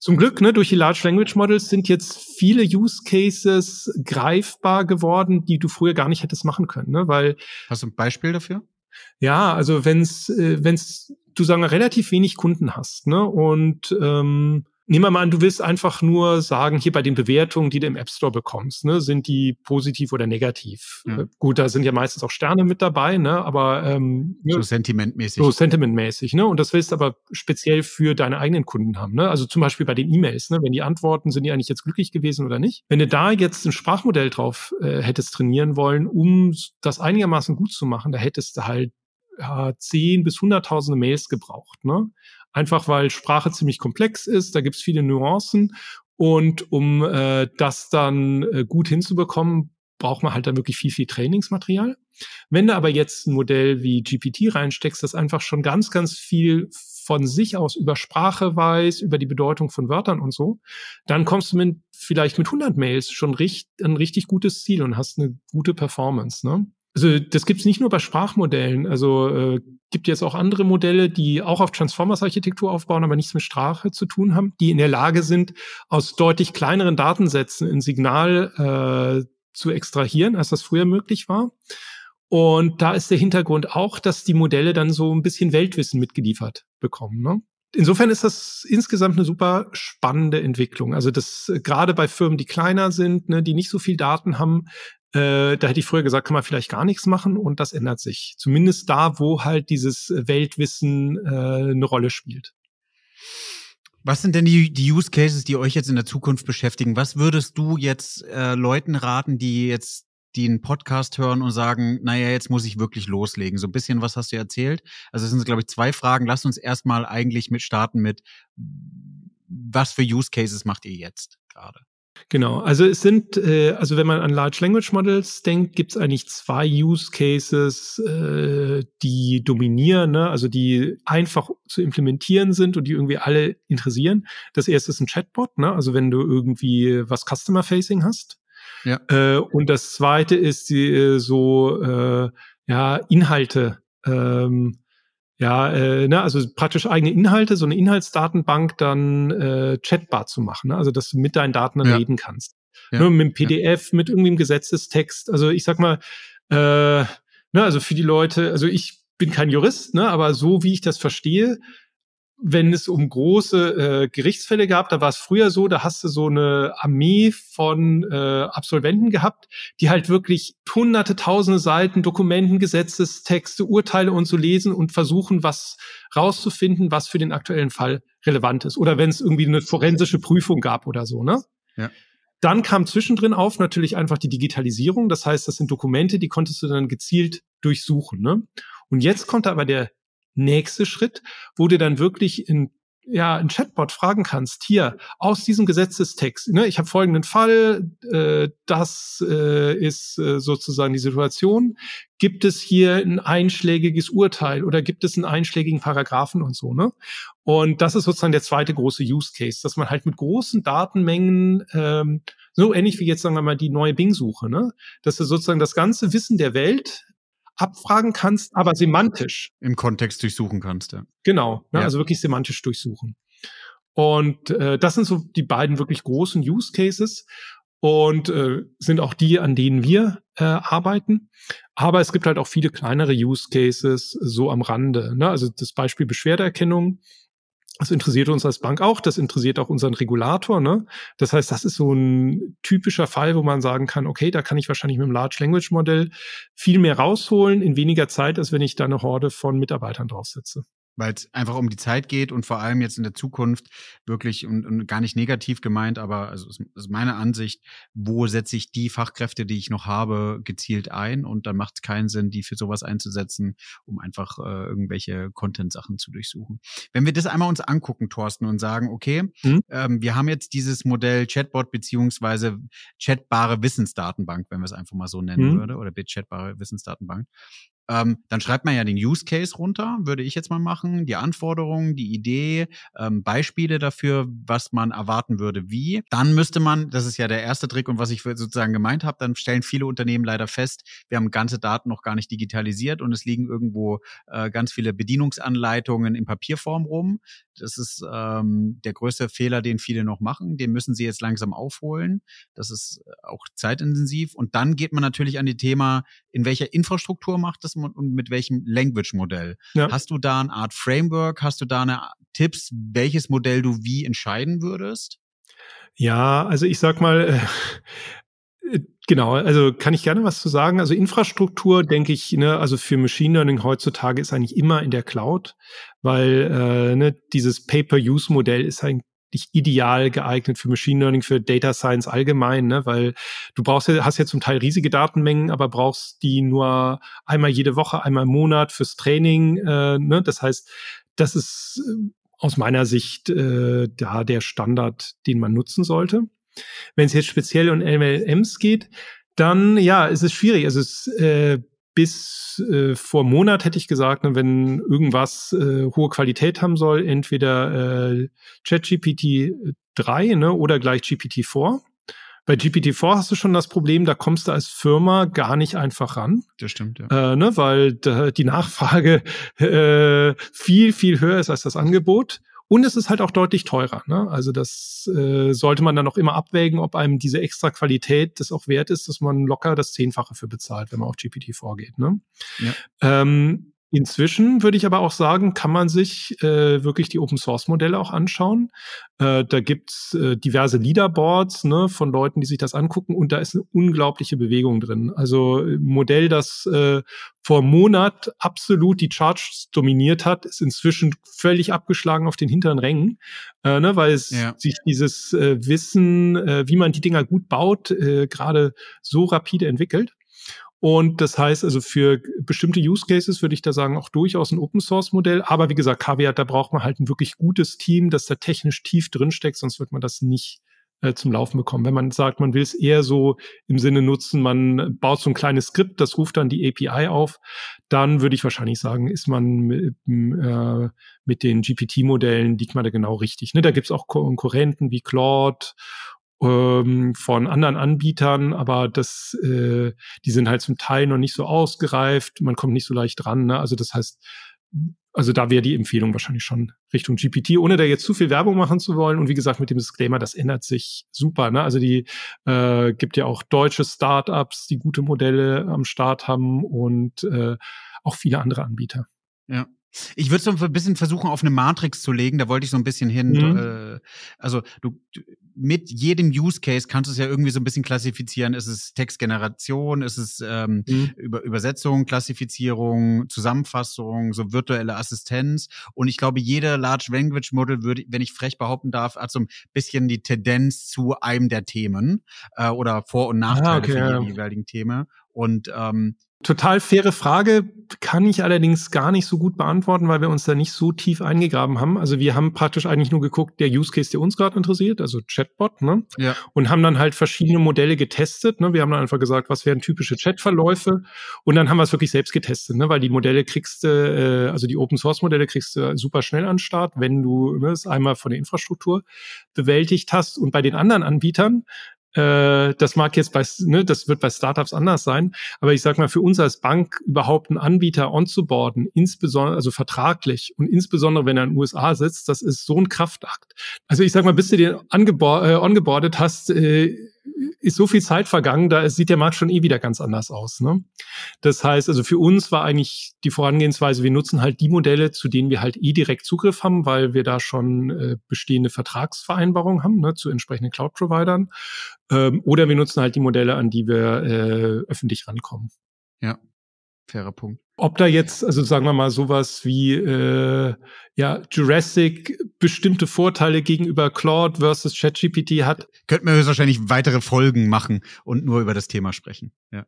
Zum Glück, ne, durch die Large Language Models sind jetzt viele Use Cases greifbar geworden, die du früher gar nicht hättest machen können, ne, weil. Hast du ein Beispiel dafür? Ja, also wenn's, äh, wenn's, du sagen relativ wenig Kunden hast, ne, und ähm, Nehmen wir mal an, du willst einfach nur sagen, hier bei den Bewertungen, die du im App Store bekommst, ne, sind die positiv oder negativ? Ja. Äh, gut, da sind ja meistens auch Sterne mit dabei, ne, aber ähm, so sentimentmäßig. So sentimentmäßig, ne? Und das willst du aber speziell für deine eigenen Kunden haben, ne? Also zum Beispiel bei den E-Mails, ne? Wenn die antworten, sind die eigentlich jetzt glücklich gewesen oder nicht? Wenn du da jetzt ein Sprachmodell drauf äh, hättest trainieren wollen, um das einigermaßen gut zu machen, da hättest du halt ja, 10 bis hunderttausende Mails gebraucht, ne? Einfach weil Sprache ziemlich komplex ist, da gibt's viele Nuancen und um äh, das dann äh, gut hinzubekommen, braucht man halt dann wirklich viel, viel Trainingsmaterial. Wenn du aber jetzt ein Modell wie GPT reinsteckst, das einfach schon ganz, ganz viel von sich aus über Sprache weiß, über die Bedeutung von Wörtern und so, dann kommst du mit vielleicht mit 100 Mails schon richtig, ein richtig gutes Ziel und hast eine gute Performance. Ne? Also das gibt's nicht nur bei Sprachmodellen. Also äh, gibt jetzt auch andere Modelle, die auch auf Transformers-Architektur aufbauen, aber nichts mit Sprache zu tun haben, die in der Lage sind, aus deutlich kleineren Datensätzen ein Signal äh, zu extrahieren, als das früher möglich war. Und da ist der Hintergrund auch, dass die Modelle dann so ein bisschen Weltwissen mitgeliefert bekommen. Ne? Insofern ist das insgesamt eine super spannende Entwicklung. Also das äh, gerade bei Firmen, die kleiner sind, ne, die nicht so viel Daten haben, äh, da hätte ich früher gesagt, kann man vielleicht gar nichts machen und das ändert sich. Zumindest da, wo halt dieses Weltwissen äh, eine Rolle spielt. Was sind denn die, die Use Cases, die euch jetzt in der Zukunft beschäftigen? Was würdest du jetzt äh, Leuten raten, die jetzt einen Podcast hören und sagen, naja, jetzt muss ich wirklich loslegen. So ein bisschen, was hast du erzählt? Also es sind, glaube ich, zwei Fragen. Lass uns erstmal eigentlich mit starten mit, was für Use Cases macht ihr jetzt gerade? Genau, also es sind, äh, also wenn man an Large Language Models denkt, gibt es eigentlich zwei Use Cases, äh, die dominieren, ne? also die einfach zu implementieren sind und die irgendwie alle interessieren. Das erste ist ein Chatbot, ne? also wenn du irgendwie was Customer-Facing hast. Ja. Äh, und das zweite ist die, äh, so äh, ja Inhalte. Ähm, ja, äh, ne, also praktisch eigene Inhalte, so eine Inhaltsdatenbank dann äh, chatbar zu machen, ne? also dass du mit deinen Daten dann ja. reden kannst. Ja. Ne, mit dem PDF, ja. mit irgendwie einem Gesetzestext. Also ich sag mal, äh, ne, also für die Leute, also ich bin kein Jurist, ne, aber so wie ich das verstehe, wenn es um große äh, Gerichtsfälle gab, da war es früher so, da hast du so eine Armee von äh, Absolventen gehabt, die halt wirklich hunderte, tausende Seiten Dokumenten, Gesetzestexte, Urteile und so lesen und versuchen, was rauszufinden, was für den aktuellen Fall relevant ist. Oder wenn es irgendwie eine forensische Prüfung gab oder so, ne? Ja. Dann kam zwischendrin auf natürlich einfach die Digitalisierung. Das heißt, das sind Dokumente, die konntest du dann gezielt durchsuchen. Ne? Und jetzt kommt aber der nächste Schritt, wo du dann wirklich in ja, ein Chatbot fragen kannst, hier, aus diesem Gesetzestext, ne, ich habe folgenden Fall, äh, das äh, ist äh, sozusagen die Situation, gibt es hier ein einschlägiges Urteil oder gibt es einen einschlägigen Paragraphen und so, ne? Und das ist sozusagen der zweite große Use Case, dass man halt mit großen Datenmengen, ähm, so ähnlich wie jetzt sagen wir mal die neue Bing-Suche, ne? Dass du sozusagen das ganze Wissen der Welt abfragen kannst, aber semantisch. Im Kontext durchsuchen kannst, ja. Genau, ne, ja. also wirklich semantisch durchsuchen. Und äh, das sind so die beiden wirklich großen Use Cases und äh, sind auch die, an denen wir äh, arbeiten. Aber es gibt halt auch viele kleinere Use Cases so am Rande. Ne? Also das Beispiel Beschwerdeerkennung das interessiert uns als Bank auch, das interessiert auch unseren Regulator. Ne? Das heißt, das ist so ein typischer Fall, wo man sagen kann, okay, da kann ich wahrscheinlich mit dem Large Language Modell viel mehr rausholen in weniger Zeit, als wenn ich da eine Horde von Mitarbeitern draufsetze weil es einfach um die Zeit geht und vor allem jetzt in der Zukunft wirklich und, und gar nicht negativ gemeint, aber also ist, ist meine Ansicht, wo setze ich die Fachkräfte, die ich noch habe, gezielt ein und dann macht es keinen Sinn, die für sowas einzusetzen, um einfach äh, irgendwelche Content-Sachen zu durchsuchen. Wenn wir das einmal uns angucken, Thorsten, und sagen, okay, mhm. ähm, wir haben jetzt dieses Modell Chatbot beziehungsweise chatbare Wissensdatenbank, wenn wir es einfach mal so nennen mhm. würde, oder chatbare Wissensdatenbank. Ähm, dann schreibt man ja den Use Case runter, würde ich jetzt mal machen, die Anforderungen, die Idee, ähm, Beispiele dafür, was man erwarten würde, wie. Dann müsste man, das ist ja der erste Trick und was ich sozusagen gemeint habe, dann stellen viele Unternehmen leider fest, wir haben ganze Daten noch gar nicht digitalisiert und es liegen irgendwo äh, ganz viele Bedienungsanleitungen in Papierform rum. Das ist ähm, der größte Fehler, den viele noch machen. Den müssen sie jetzt langsam aufholen. Das ist auch zeitintensiv. Und dann geht man natürlich an die Thema, in welcher Infrastruktur macht das und mit welchem Language-Modell. Ja. Hast du da eine Art Framework? Hast du da eine Tipps, welches Modell du wie entscheiden würdest? Ja, also ich sag mal, äh, Genau, also kann ich gerne was zu sagen. Also Infrastruktur, denke ich, ne, also für Machine Learning heutzutage ist eigentlich immer in der Cloud, weil äh, ne, dieses Pay-per-Use-Modell ist eigentlich ideal geeignet für Machine Learning, für Data Science allgemein, ne? weil du brauchst ja, hast ja zum Teil riesige Datenmengen, aber brauchst die nur einmal jede Woche, einmal im Monat fürs Training. Äh, ne? Das heißt, das ist äh, aus meiner Sicht äh, da der Standard, den man nutzen sollte. Wenn es jetzt speziell um LLMs geht, dann ja, es ist schwierig. Also es äh, bis äh, vor Monat hätte ich gesagt, ne, wenn irgendwas äh, hohe Qualität haben soll, entweder äh, ChatGPT 3 ne, oder gleich GPT-4. Bei GPT-4 hast du schon das Problem, da kommst du als Firma gar nicht einfach ran. Das stimmt, ja. Äh, ne, weil die Nachfrage äh, viel, viel höher ist als das Angebot. Und es ist halt auch deutlich teurer. Ne? Also das äh, sollte man dann auch immer abwägen, ob einem diese extra Qualität das auch wert ist, dass man locker das Zehnfache für bezahlt, wenn man auf GPT vorgeht. Ne? Ja. Ähm, Inzwischen würde ich aber auch sagen, kann man sich äh, wirklich die Open Source Modelle auch anschauen. Äh, da gibt's äh, diverse Leaderboards ne, von Leuten, die sich das angucken und da ist eine unglaubliche Bewegung drin. Also ein Modell, das äh, vor einem Monat absolut die Charts dominiert hat, ist inzwischen völlig abgeschlagen auf den hinteren Rängen, äh, ne, weil es ja. sich dieses äh, Wissen, äh, wie man die Dinger gut baut, äh, gerade so rapide entwickelt. Und das heißt also für bestimmte Use Cases würde ich da sagen, auch durchaus ein Open Source Modell. Aber wie gesagt, Kaviar, da braucht man halt ein wirklich gutes Team, das da technisch tief drinsteckt, sonst wird man das nicht äh, zum Laufen bekommen. Wenn man sagt, man will es eher so im Sinne nutzen, man baut so ein kleines Skript, das ruft dann die API auf, dann würde ich wahrscheinlich sagen, ist man mit, äh, mit den GPT-Modellen, liegt man da genau richtig. Ne? Da gibt's auch Konkurrenten wie Claude ähm, von anderen Anbietern, aber das, äh, die sind halt zum Teil noch nicht so ausgereift, man kommt nicht so leicht dran. Ne? Also das heißt, also da wäre die Empfehlung wahrscheinlich schon Richtung GPT, ohne da jetzt zu viel Werbung machen zu wollen. Und wie gesagt, mit dem Disclaimer, das ändert sich super. Ne? Also die äh, gibt ja auch deutsche Startups, die gute Modelle am Start haben und äh, auch viele andere Anbieter. Ja. Ich würde so ein bisschen versuchen, auf eine Matrix zu legen. Da wollte ich so ein bisschen hin. Mhm. Äh, also du, mit jedem Use Case kannst du es ja irgendwie so ein bisschen klassifizieren. Ist es Textgeneration? Ist es ähm, mhm. Über Übersetzung, Klassifizierung, Zusammenfassung, so virtuelle Assistenz? Und ich glaube, jeder Large Language Model würde, wenn ich frech behaupten darf, hat so ein bisschen die Tendenz zu einem der Themen äh, oder Vor- und Nachteile ah, okay, für ja. die jeweiligen Themen. Und ähm, Total faire Frage, kann ich allerdings gar nicht so gut beantworten, weil wir uns da nicht so tief eingegraben haben. Also wir haben praktisch eigentlich nur geguckt, der Use Case, der uns gerade interessiert, also Chatbot, ne? Ja. Und haben dann halt verschiedene Modelle getestet. Ne? Wir haben dann einfach gesagt, was wären typische Chatverläufe und dann haben wir es wirklich selbst getestet, ne? weil die Modelle kriegst du, äh, also die Open Source Modelle kriegst du super schnell an Start, wenn du ne, es einmal von der Infrastruktur bewältigt hast. Und bei den anderen Anbietern, äh, das mag jetzt bei, ne, das wird bei Startups anders sein, aber ich sag mal, für uns als Bank überhaupt einen Anbieter onzuboarden, insbesondere, also vertraglich und insbesondere, wenn er in den USA sitzt, das ist so ein Kraftakt. Also ich sag mal, bis du den äh, ongeboardet hast, äh, ist so viel Zeit vergangen, da sieht der Markt schon eh wieder ganz anders aus. Ne? Das heißt, also für uns war eigentlich die Vorangehensweise, wir nutzen halt die Modelle, zu denen wir halt eh direkt Zugriff haben, weil wir da schon äh, bestehende Vertragsvereinbarungen haben ne, zu entsprechenden Cloud-Providern. Ähm, oder wir nutzen halt die Modelle, an die wir äh, öffentlich rankommen. Ja, fairer Punkt. Ob da jetzt, also sagen wir mal, sowas wie äh, ja, Jurassic bestimmte Vorteile gegenüber Claude versus ChatGPT hat. Könnten wir höchstwahrscheinlich weitere Folgen machen und nur über das Thema sprechen. Ja.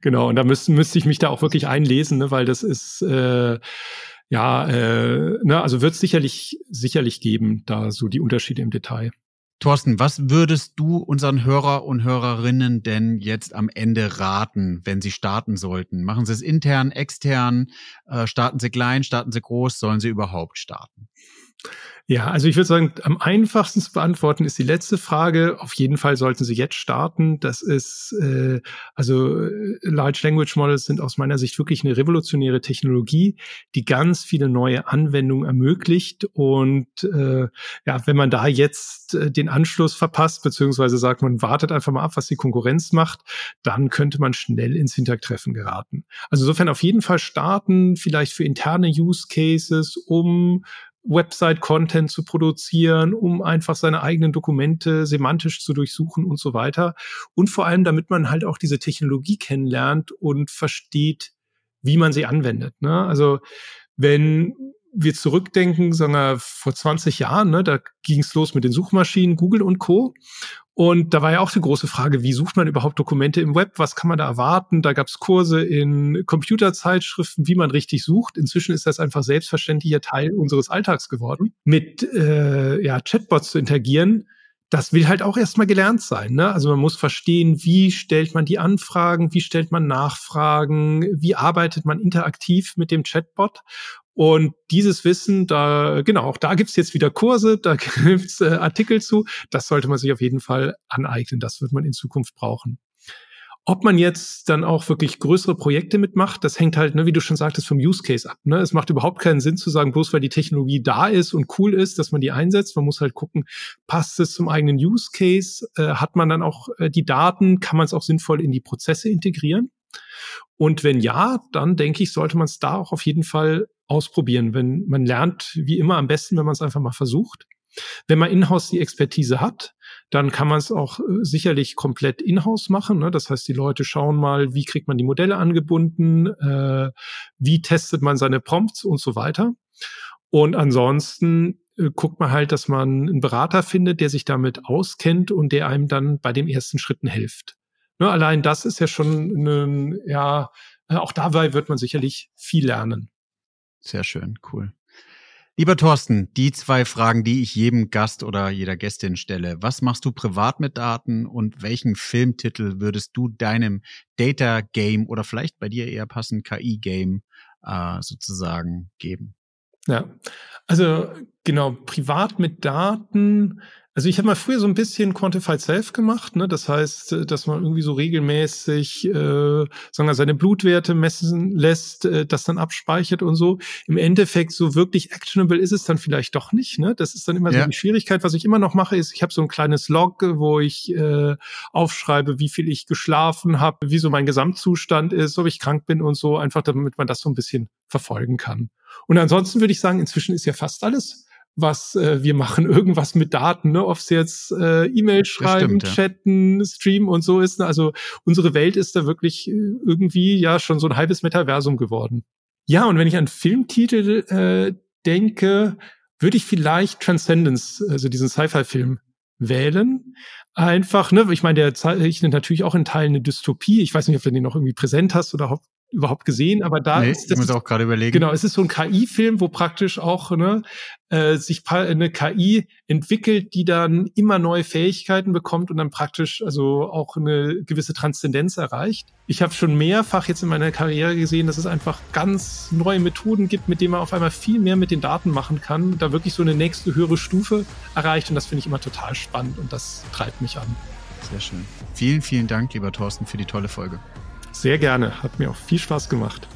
Genau, und da müsste, müsste ich mich da auch wirklich einlesen, ne, weil das ist äh, ja, äh, ne, also wird es sicherlich, sicherlich geben, da so die Unterschiede im Detail. Thorsten, was würdest du unseren Hörer und Hörerinnen denn jetzt am Ende raten, wenn sie starten sollten? Machen sie es intern, extern? Äh, starten sie klein, starten sie groß? Sollen sie überhaupt starten? Ja, also ich würde sagen, am einfachsten zu beantworten ist die letzte Frage. Auf jeden Fall sollten Sie jetzt starten. Das ist, äh, also äh, Large Language Models sind aus meiner Sicht wirklich eine revolutionäre Technologie, die ganz viele neue Anwendungen ermöglicht. Und äh, ja, wenn man da jetzt äh, den Anschluss verpasst, beziehungsweise sagt, man wartet einfach mal ab, was die Konkurrenz macht, dann könnte man schnell ins Hintertreffen geraten. Also insofern auf jeden Fall starten, vielleicht für interne Use Cases, um Website-Content zu produzieren, um einfach seine eigenen Dokumente semantisch zu durchsuchen und so weiter. Und vor allem, damit man halt auch diese Technologie kennenlernt und versteht, wie man sie anwendet. Ne? Also wenn wir zurückdenken, sagen wir vor 20 Jahren, ne, da ging es los mit den Suchmaschinen, Google und Co. Und da war ja auch die große Frage, wie sucht man überhaupt Dokumente im Web? Was kann man da erwarten? Da gab es Kurse in Computerzeitschriften, wie man richtig sucht. Inzwischen ist das einfach selbstverständlicher Teil unseres Alltags geworden. Mit äh, ja, Chatbots zu interagieren, das will halt auch erstmal gelernt sein. Ne? Also man muss verstehen, wie stellt man die Anfragen, wie stellt man Nachfragen, wie arbeitet man interaktiv mit dem Chatbot. Und dieses Wissen, da, genau, auch da gibt's jetzt wieder Kurse, da gibt's äh, Artikel zu. Das sollte man sich auf jeden Fall aneignen. Das wird man in Zukunft brauchen. Ob man jetzt dann auch wirklich größere Projekte mitmacht, das hängt halt, ne, wie du schon sagtest, vom Use Case ab. Ne? Es macht überhaupt keinen Sinn zu sagen, bloß weil die Technologie da ist und cool ist, dass man die einsetzt. Man muss halt gucken, passt es zum eigenen Use Case? Äh, hat man dann auch äh, die Daten? Kann man es auch sinnvoll in die Prozesse integrieren? Und wenn ja, dann denke ich, sollte man es da auch auf jeden Fall ausprobieren. Wenn man lernt, wie immer am besten, wenn man es einfach mal versucht. Wenn man in-house die Expertise hat, dann kann man es auch äh, sicherlich komplett in-house machen. Ne? Das heißt, die Leute schauen mal, wie kriegt man die Modelle angebunden, äh, wie testet man seine Prompts und so weiter. Und ansonsten äh, guckt man halt, dass man einen Berater findet, der sich damit auskennt und der einem dann bei den ersten Schritten hilft. Ne? Allein das ist ja schon ein, ja, äh, auch dabei wird man sicherlich viel lernen. Sehr schön, cool. Lieber Thorsten, die zwei Fragen, die ich jedem Gast oder jeder Gästin stelle. Was machst du privat mit Daten und welchen Filmtitel würdest du deinem Data Game oder vielleicht bei dir eher passend KI Game äh, sozusagen geben? Ja, also genau, privat mit Daten also ich habe mal früher so ein bisschen Quantified Self gemacht, ne? Das heißt, äh, dass man irgendwie so regelmäßig äh, sagen wir, seine Blutwerte messen lässt, äh, das dann abspeichert und so. Im Endeffekt so wirklich actionable ist es dann vielleicht doch nicht. Ne? Das ist dann immer ja. so die Schwierigkeit. Was ich immer noch mache, ist, ich habe so ein kleines Log, wo ich äh, aufschreibe, wie viel ich geschlafen habe, wie so mein Gesamtzustand ist, ob ich krank bin und so, einfach damit man das so ein bisschen verfolgen kann. Und ansonsten würde ich sagen, inzwischen ist ja fast alles was äh, wir machen, irgendwas mit Daten, ne? ob es jetzt äh, E-Mail schreiben, stimmt, chatten, ja. streamen und so ist. Ne? Also unsere Welt ist da wirklich äh, irgendwie ja schon so ein halbes Metaversum geworden. Ja, und wenn ich an Filmtitel äh, denke, würde ich vielleicht Transcendence, also diesen Sci-Fi-Film, wählen. Einfach, ne, ich meine, der zeichnet natürlich auch in Teilen eine Dystopie. Ich weiß nicht, ob du den noch irgendwie präsent hast oder überhaupt gesehen, aber da nee, ist das. Ich muss auch gerade überlegen. Genau, es ist so ein KI-Film, wo praktisch auch ne, äh, sich eine KI entwickelt, die dann immer neue Fähigkeiten bekommt und dann praktisch also auch eine gewisse Transzendenz erreicht. Ich habe schon mehrfach jetzt in meiner Karriere gesehen, dass es einfach ganz neue Methoden gibt, mit denen man auf einmal viel mehr mit den Daten machen kann, da wirklich so eine nächste höhere Stufe erreicht und das finde ich immer total spannend und das treibt mich an. Sehr schön. Vielen, vielen Dank, lieber Thorsten, für die tolle Folge. Sehr gerne, hat mir auch viel Spaß gemacht.